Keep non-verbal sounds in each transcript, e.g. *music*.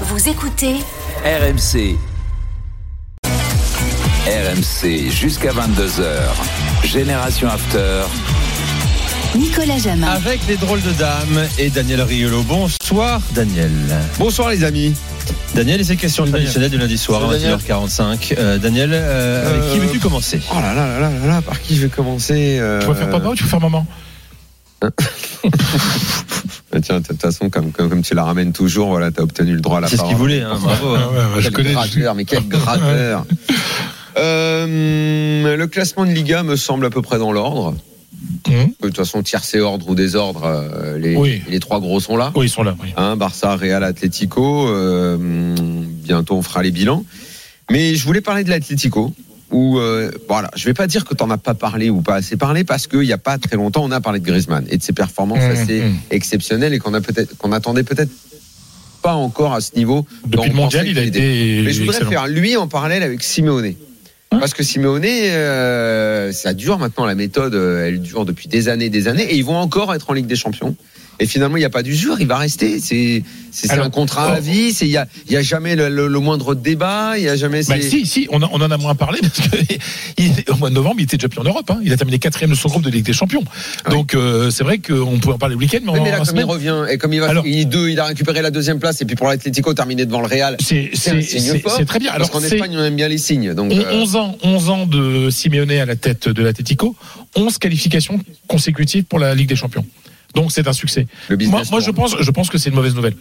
Vous écoutez RMC. RMC jusqu'à 22h. Génération After. Nicolas Jamin. Avec les drôles de dames et Daniel Riolo. Bonsoir Daniel. Bonsoir les amis. Daniel et ses questions traditionnelles du lundi soir à 21h45. Euh, Daniel, euh, avec qui Euh, veux-tu commencer? Oh là là là là là là, par qui je vais commencer euh, Tu vas faire papa ou tu vas faire maman? euh, *laughs* *laughs* Tiens, de toute façon, comme, comme, comme tu la ramènes toujours, voilà, t'as obtenu le droit à la C'est ce parole. qu'il voulait, hein, bravo. hein. Ouais, ouais, je Quel connais. gratteur, mais quel gratteur *laughs* Euh, Le classement de Liga me semble à peu près dans l'ordre. Hum. De toute façon, tiercé ordre ou désordre, euh, les, Oui. les trois gros sont là. Oui, ils sont là. Oui. Hein, Barça, Real, Atlético. euh, bientôt, on fera les bilans. Mais je voulais parler de l'Atlético. Où, euh, voilà, je vais pas dire que t'en as pas parlé ou pas assez parlé parce qu'il y a pas très longtemps, on a parlé de Griezmann et de ses performances Mmh, assez mmh. exceptionnelles et qu'on a peut-être, qu'on attendait peut-être pas encore à ce niveau. Depuis le on mondial, il a été. Mais je voudrais excellent. faire lui en parallèle avec Simeone. Hein Parce que Simeone, euh, ça dure maintenant, la méthode, euh, elle dure depuis des années, des années, et ils vont encore être en Ligue des Champions. Et finalement, il n'y a pas d'usure, il va rester. C'est un contrat oh. à vie, c'est- il n'y a, il y a jamais le, le- le moindre débat, il n'y a jamais. Bah, si, si, on, en- on en a moins parlé *laughs* parce que il- au mois de novembre, il était déjà plus en Europe. hein. Il a terminé quatrième de son groupe de Ligue des Champions. Donc euh, c'est vrai qu'on pouvait en parler le week-end, mais, en, mais là, comme il revient, et comme il va, Alors- il, deux, il a récupéré la deuxième place, et puis pour l'Atlético, terminé devant le Real. c'est très bien. Parce Alors qu'en c'est Espagne, on aime bien les signes. Donc, on- euh, 11 ans, 11 ans de Simeone à la tête de l'Atlético, 11 qualifications consécutives pour la Ligue des Champions. Donc c'est un succès. le. Moi, moi je pense, je pense que c'est une mauvaise nouvelle.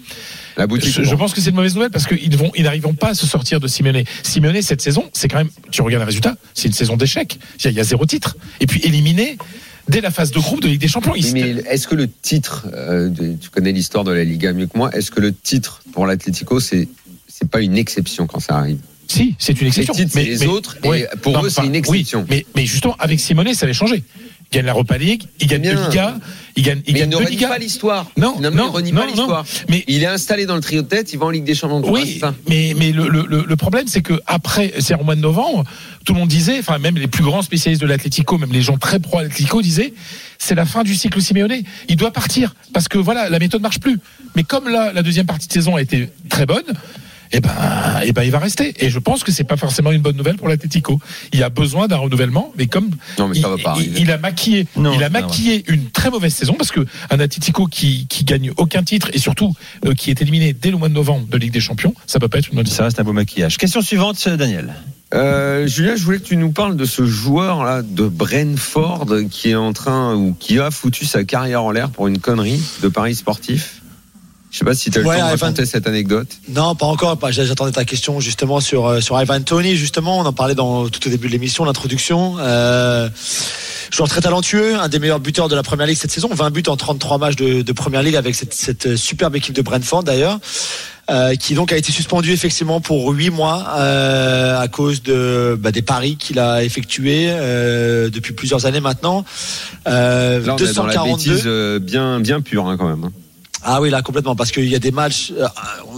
La boutique. Je, pense que c'est une mauvaise nouvelle parce qu'ils vont, ils n'arriveront pas à se sortir de Simeone. Simeone cette saison, c'est quand même, tu regardes les résultats, c'est une saison d'échec. Il y a- il y a zéro titre. Et puis éliminé dès la phase de groupe de Ligue des Champions. Oui, mais est-ce que le titre, euh, tu connais l'histoire de la Liga mieux que moi, est-ce que le titre pour l'Atlético, c'est c'est pas une exception quand ça arrive? Si, c'est une Les exception. titres, c'est les autres, et pour Non, eux, c'est une exception. Oui, mais, mais justement, avec Simone, ça avait changé. Il gagne la Europa League, il gagne Bien. deux Ligas, il gagne, il Mais il ne deux renie Ligas. pas l'histoire. Non, Finalement, non, il renie non, pas non. l'histoire. Mais Il est installé dans le trio de tête, il va en Ligue des Champions. C'est Oui, ça. mais, mais le, le, le- le problème, c'est que après, c'est au mois de novembre, tout le monde disait, enfin, même les plus grands spécialistes de l'Atlético, même les gens très pro Atlético disaient, c'est la fin du cycle Simeone. Il doit partir. Parce que voilà, la méthode marche plus. Mais comme là, la deuxième partie de saison a été très bonne, eh ben, eh ben, il va rester. Et je pense que c'est pas forcément une bonne nouvelle pour l'Atlético. Il a besoin d'un renouvellement, mais comme Non, mais il, ça va pas il- arriver. il a maquillé, Non, il a maquillé une très mauvaise saison parce que un Atletico qui, qui gagne aucun titre et surtout euh, qui est éliminé dès le mois de novembre de Ligue des Champions, ça peut pas être une bonne Ça reste un beau maquillage. Question suivante, Daniel. Euh, Julien, je voulais que tu nous parles de ce joueur là de Brentford qui est en train ou qui a foutu sa carrière en l'air pour une connerie de paris sportif. Je sais pas si tu as le Ouais, temps de Ivan- raconter cette anecdote. Non, pas encore. Pas- J'attendais ta question justement sur euh, sur Ivan Tony. Justement, on en parlait dans tout au début de l'émission, l'introduction. Euh, joueur très talentueux, un des meilleurs buteurs de la Première Ligue cette saison. 20 buts en 33 matchs de, de Première Ligue avec cette, cette superbe équipe de Brentford d'ailleurs. Euh, qui donc a été suspendu effectivement pour huit mois euh, à cause de bah, des paris qu'il a effectués euh, depuis plusieurs années maintenant. Euh, Là, on est dans la 242. bêtise euh, bien bien pure hein, quand même. Ah oui, là complètement, parce qu'il y a des matchs, euh,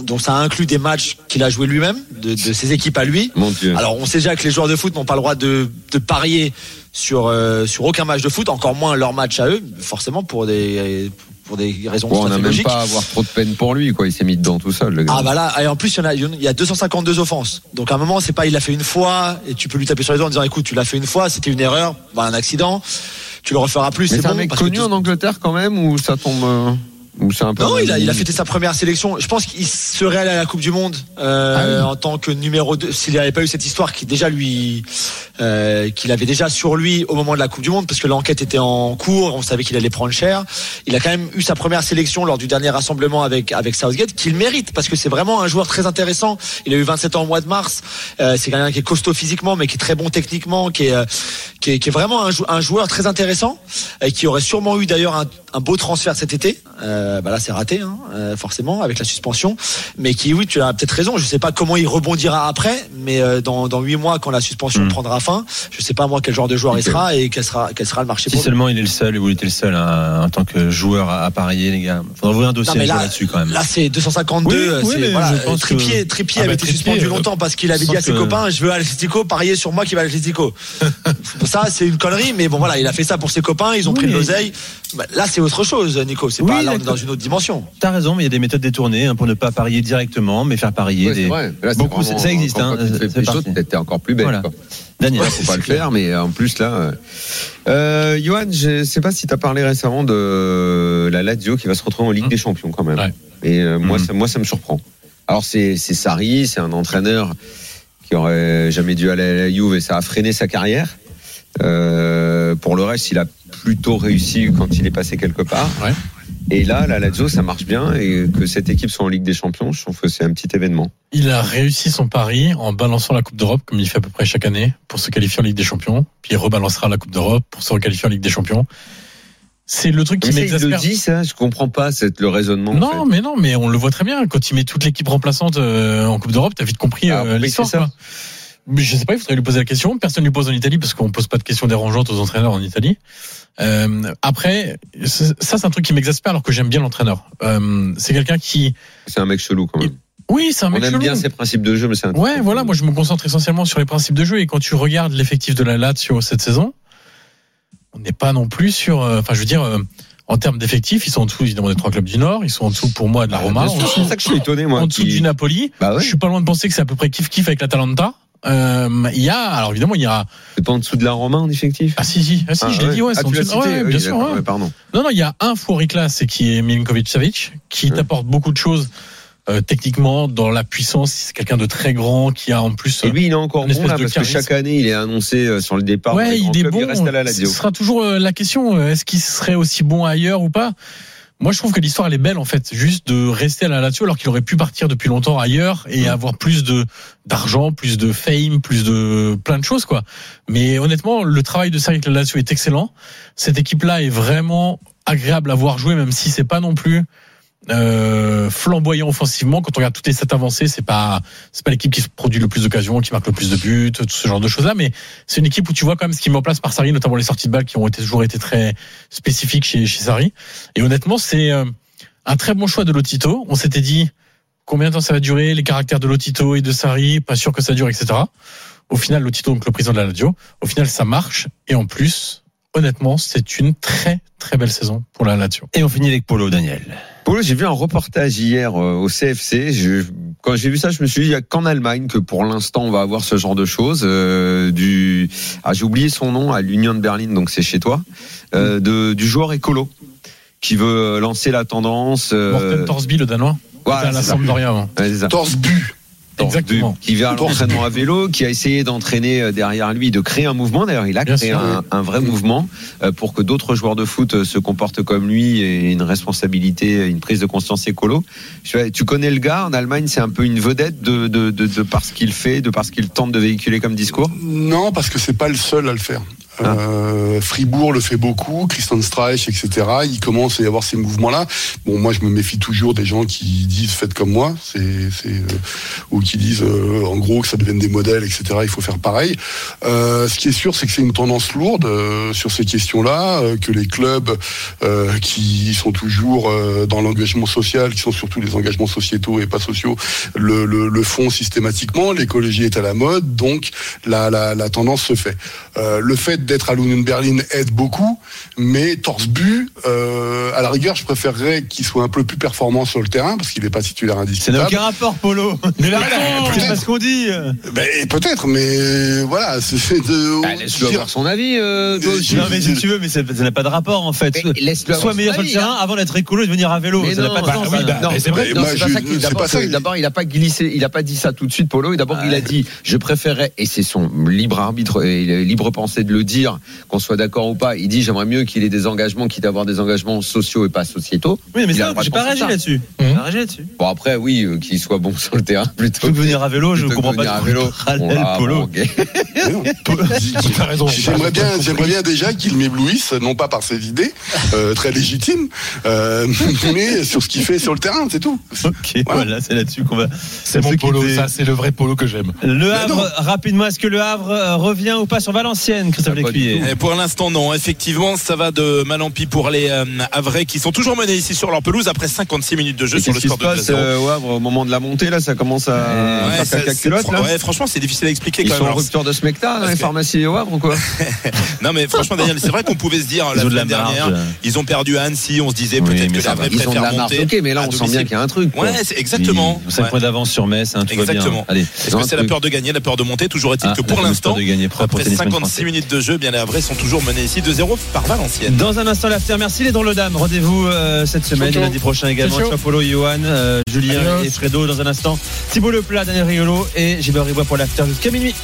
donc ça inclut des matchs qu'il a joué lui-même, de, de ses équipes à lui. Mon Dieu. Alors on sait déjà que les joueurs de foot n'ont pas le droit de, de parier sur euh, sur aucun match de foot, encore moins leur match à eux, forcément pour des pour des raisons Bon, on n'a même pas à avoir trop de peine pour lui, quoi. Il s'est mis dedans tout seul, le gars. Ah bah là, et en plus il y en a, il y a 252 offenses. Donc à un moment c'est pas il l'a fait une fois et tu peux lui taper sur les doigts en disant écoute tu l'as fait une fois, c'était une erreur, bah, un accident, tu le referas plus. C'est un bon mec que connu en Angleterre quand même, ou ça tombe. Ou c'est un peu. Non, il a, il a fêté sa première sélection. Je pense qu'il serait allé à la Coupe du Monde euh, en tant que numéro 2 s'il n'avait pas eu cette histoire qui déjà lui euh, qu'il avait déjà sur lui au moment de la Coupe du Monde parce que l'enquête était en cours, on savait qu'il allait prendre cher. Il a quand même eu sa première sélection lors du dernier rassemblement avec avec Southgate qu'il mérite parce que c'est vraiment un joueur très intéressant. Il a eu 27 ans au mois de mars. Euh, c'est quelqu'un qui est costaud physiquement mais qui est très bon techniquement, qui est euh, qui est, qui est vraiment un, jou- un joueur très intéressant et qui aurait sûrement eu d'ailleurs un, un beau transfert cet été. Euh, bah là, c'est raté, hein, euh, forcément, avec la suspension. Mais qui, oui, tu as peut-être raison. Je sais pas comment il rebondira après, mais euh, dans dans huit mois, quand la suspension Mm. prendra fin. Je sais pas moi quel genre de joueur il sera et quel sera quel sera le marché. Si pour lui. seulement il est le seul et vous étiez le seul hein, en tant que joueur à, à parier, les gars. Faudra ouvrir un dossier là- là-dessus quand même. Là, c'est 252. Oui, oui, voilà, pense que- Ah, avait bah, été suspendu euh, longtemps parce qu'il avait dit à ses que- copains Je veux à l'Atlético, parier sur moi qui va à l'Atlético. *laughs* ça, c'est une connerie, mais bon, voilà, il a fait ça pour ses copains, ils ont Oui, pris de l'oseille. Bah, Là, c'est autre chose, Nico. C'est Oui, pas là, on est dans une autre dimension. T'as raison, mais il y a des méthodes détournées hein, pour ne pas parier directement, mais faire parier des. vrai. Là, c'est Beaucoup, vraiment- ça existe, hein, t'es encore plus belle. Voilà. Daniel, Ouais, faut pas le faire, mais en plus là. euh, Euh, Johan, je sais pas si tu as parlé récemment de la Lazio qui va se retrouver en Ligue Mmh. des Champions quand même. Ouais. Et euh, moi, Mmh. ça, moi, ça me surprend. Alors c'est c'est Sarri, c'est un entraîneur qui aurait jamais dû aller à la Juve et ça a freiné sa carrière. Euh, pour le reste, il a plutôt réussi quand il est passé quelque part. Ouais. Et là, la Lazio, ça marche bien et que cette équipe soit en Ligue des Champions, je trouve que c'est un petit événement. Il a réussi son pari en balançant la Coupe d'Europe, comme il fait à peu près chaque année, pour se qualifier en Ligue des Champions. Puis il rebalancera la Coupe d'Europe pour se requalifier en Ligue des Champions. C'est le truc qui m'exaspère. dit ça, je comprends pas c'est le raisonnement. en Non, fait. mais non, mais on le voit très bien. Quand il met toute l'équipe remplaçante euh, en Coupe d'Europe, t'as vite compris Ah, euh, l'histoire. Mais je sais pas, il faudrait lui poser la question. Personne ne lui pose en Italie parce qu'on pose pas de questions dérangeantes aux entraîneurs en Italie. Euh, après, ça c'est un truc qui m'exaspère alors que j'aime bien l'entraîneur. Euh, c'est quelqu'un qui, C'est un mec chelou quand même. oui, c'est un On mec aime chelou. bien ses principes de jeu, mais c'est un. Ouais, voilà, moi je me concentre essentiellement sur les principes de jeu et quand tu regardes l'effectif de la Lazio cette saison, on n'est pas non plus sur, euh, enfin je veux dire, en termes d'effectifs, ils sont en dessous évidemment des trois clubs du Nord, ils sont en dessous pour moi de la Roma, sûr, dessous, C'est pour ça que je suis étonné, moi. en dessous qui- du Napoli. Bah ouais. Je suis pas loin de penser que c'est à peu près kiff kiff avec l'Atalanta. Euh, Il y a, alors évidemment, il y a, C'est pas en dessous de la Roma en effectif? ah si si, ah si, Ah, je l'ai dit, ouais, Ah, c'est tu cité, ouais, oui, bien sûr. ouais. Pardon. Non, non, il y a un fourri classe et qui est Milinkovic Savic, qui t'apporte beaucoup de choses. euh, techniquement, dans la puissance, c'est quelqu'un de très grand qui a en plus Et lui, il est encore bon là parce que chaque année, il est annoncé euh, sur le départ. Ouais, il est bon. Il reste à la Ce sera toujours la question. Est-ce qu'il serait aussi bon ailleurs ou pas? Moi, je trouve que l'histoire elle est belle en fait, juste de rester à la Lazio alors qu'il aurait pu partir depuis longtemps ailleurs et avoir plus de d'argent, plus de fame, plus de plein de choses quoi. Mais honnêtement, le travail de avec la Lazio est excellent. Cette équipe-là est vraiment agréable à voir jouer, même si c'est pas non plus euh, flamboyant offensivement. Quand on regarde toutes les stats avancées, c'est pas c'est pas l'équipe qui se produit le plus d'occasions, qui marque le plus de buts, tout ce genre de choses là. Mais c'est une équipe où tu vois quand même ce qui met en place par Sarri, notamment les sorties de balles qui ont toujours été très spécifiques chez, chez Sarri. Et honnêtement, c'est euh, un très bon choix de Lotito. On s'était dit combien de temps ça va durer, les caractères de Lotito et de Sarri, pas sûr que ça dure, etc. Au final, Lotito, donc le président de la Lazio, au final, ça marche. Et en plus, honnêtement, c'est une très très belle saison pour la Lazio. Et on finit avec Polo, Daniel. Polo, j'ai vu un reportage hier euh, au CFC. Je, quand j'ai vu ça, je me suis dit, il y a qu'en Allemagne que pour l'instant on va avoir ce genre de choses. Euh, du, ah, j'ai oublié son nom à l'Union de Berlin, donc c'est chez toi, euh, de, du joueur écolo qui veut lancer la tendance. euh, Morten Torsby, le Danois, voilà, à la. Sampdoria avant. Ouais, c'est Qui vient à l'entraînement à vélo, qui a essayé d'entraîner euh, derrière lui, de créer un mouvement. D'ailleurs, il a Bien créé sûr. un, un vrai mouvement euh, pour que d'autres joueurs de foot euh, se comportent comme lui et une responsabilité, une prise de conscience écolo. Tu connais le gars en Allemagne, c'est un peu une vedette de, de, de, de par ce qu'il fait, de par ce qu'il tente de véhiculer comme discours? Non, parce que c'est pas le seul à le faire. Ah. Euh, Fribourg le fait beaucoup, Christian Streich, etc. Il commence à y avoir ces mouvements-là. Bon, moi, je me méfie toujours des gens qui disent faites comme moi, c'est, c'est, euh, ou qui disent euh, en gros que ça devienne des modèles, etc. Il faut faire pareil. Ce qui est sûr, c'est que c'est une tendance lourde sur ces questions-là, que les clubs qui sont toujours dans l'engagement social, qui sont surtout les engagements sociétaux et pas sociaux, le, font systématiquement. L'écologie est à la mode, donc la, la, tendance se fait. Le fait d'être à l'Union Berlin aide beaucoup, mais torse bu, euh, à la rigueur, je préférerais qu'il soit un peu plus performant sur le terrain parce qu'il n'est pas titulaire Ça n'a indiscutable. aucun rapport, Polo. Mais la C'est pas ce qu'on dit. Ben, peut-être, mais voilà, c'est c'est de. Bah, laisse-le avoir son avis. Euh, toi aussi. Non, mais si tu veux, mais ça ça n'a pas de rapport en fait. Sois meilleur sur le terrain hein. avant d'être écolo et de venir à vélo. Mais ça n'a pas de bah sens. oui, bah, Non, c'est vrai. D'abord, il a pas glissé, il a pas dit ça tout de suite, Polo. Et d'abord, il a dit, je préférais, et c'est son libre arbitre et libre pensée de le dire. Dire qu'on soit d'accord ou pas. Il dit j'aimerais mieux qu'il ait des engagements, quitte à avoir des engagements sociaux et pas sociétaux. Oui, mais Il ça, droit j'ai de pas réagi là-dessus. Bon après oui, euh, qu'il soit bon *laughs* sur le terrain plutôt. Que venir à vélo, je que comprends pas venir à vélo. Polo. *laughs* *laughs* J'aimerais bien, j'aimerais bien déjà qu'il m'éblouisse, non pas par ses idées, euh, très légitimes, euh, mais sur ce qu'il fait sur le terrain, c'est tout. Ok, Voilà. voilà, c'est là-dessus qu'on va. C'est mon polo, ça, c'est le vrai polo que j'aime. Le. Havre, rapidement, est-ce que le Havre revient ou pas sur Valenciennes, Christophe Et pour l'instant, non. Effectivement, ça va de mal en pis pour les euh, Havrais qui sont toujours menés ici sur leur pelouse après 56 minutes de jeu Et sur le score se de passe 2 euh, au moment de la montée là Ça commence à Ouais, faire ouais, franchement, c'est difficile à expliquer Ils quand sont même. en rupture de smecta dans parce les que- pharmacies au Havre ou quoi? *laughs* Non, mais franchement, Daniel, c'est vrai qu'on pouvait se dire Ils la de dernière, marge. ils ont perdu à Annecy, on se disait Oui, peut-être que ça les va. Havrais la monter. Ok, mais là on sent bien qu'il y a un truc. Ouais, c'est exactement. Ils ont 5 Ouais. points d'avance sur Metz, hein, tout bien. Exactement. Est-ce que c'est la peur de gagner, la peur de monter Toujours est-il Ah, que pour l'instant, après tennis semaine 56 minutes de jeu, bien les Havrais sont toujours menés ici 2-0 par Valenciennes. Dans un instant, l'after. Merci les dans le dame. Rendez-vous euh, cette semaine, et lundi prochain également. Ciao, Polo, Johan, euh, Julien Adios. et Fredo. Dans un instant, Thibaut Leplat, Daniel Riolo et Gilbert Ribois pour l'after jusqu'à minuit.